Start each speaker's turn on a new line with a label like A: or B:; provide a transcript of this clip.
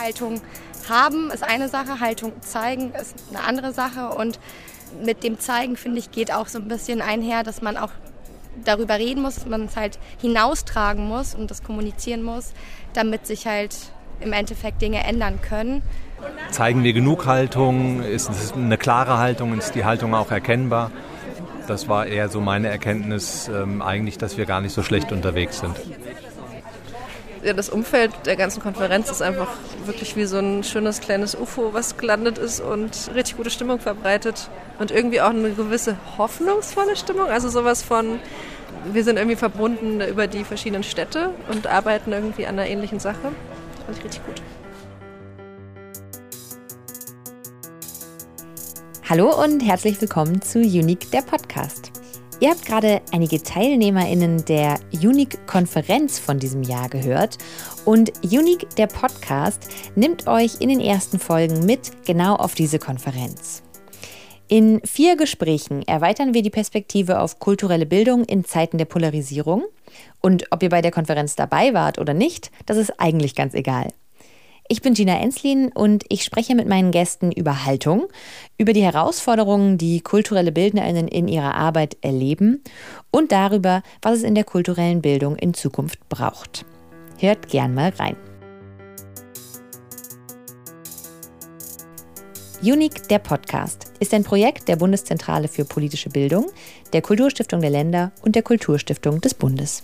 A: Haltung haben ist eine Sache, Haltung zeigen ist eine andere Sache und mit dem Zeigen, finde ich, geht auch so ein bisschen einher, dass man auch darüber reden muss, dass man es halt hinaustragen muss und das kommunizieren muss, damit sich halt im Endeffekt Dinge ändern können.
B: Zeigen wir genug Haltung? Ist es eine klare Haltung? Ist die Haltung auch erkennbar? Das war eher so meine Erkenntnis, ähm, eigentlich, dass wir gar nicht so schlecht unterwegs sind.
C: Ja, das Umfeld der ganzen Konferenz ist einfach wirklich wie so ein schönes kleines UFO, was gelandet ist und richtig gute Stimmung verbreitet. Und irgendwie auch eine gewisse hoffnungsvolle Stimmung. Also sowas von, wir sind irgendwie verbunden über die verschiedenen Städte und arbeiten irgendwie an einer ähnlichen Sache. Das fand ich richtig gut.
D: Hallo und herzlich willkommen zu Unique, der Podcast. Ihr habt gerade einige TeilnehmerInnen der Unique-Konferenz von diesem Jahr gehört. Und Unique, der Podcast, nimmt euch in den ersten Folgen mit genau auf diese Konferenz. In vier Gesprächen erweitern wir die Perspektive auf kulturelle Bildung in Zeiten der Polarisierung. Und ob ihr bei der Konferenz dabei wart oder nicht, das ist eigentlich ganz egal. Ich bin Gina Enslin und ich spreche mit meinen Gästen über Haltung, über die Herausforderungen, die kulturelle Bildnerinnen in ihrer Arbeit erleben und darüber, was es in der kulturellen Bildung in Zukunft braucht. Hört gern mal rein. Unique, der Podcast, ist ein Projekt der Bundeszentrale für politische Bildung, der Kulturstiftung der Länder und der Kulturstiftung des Bundes.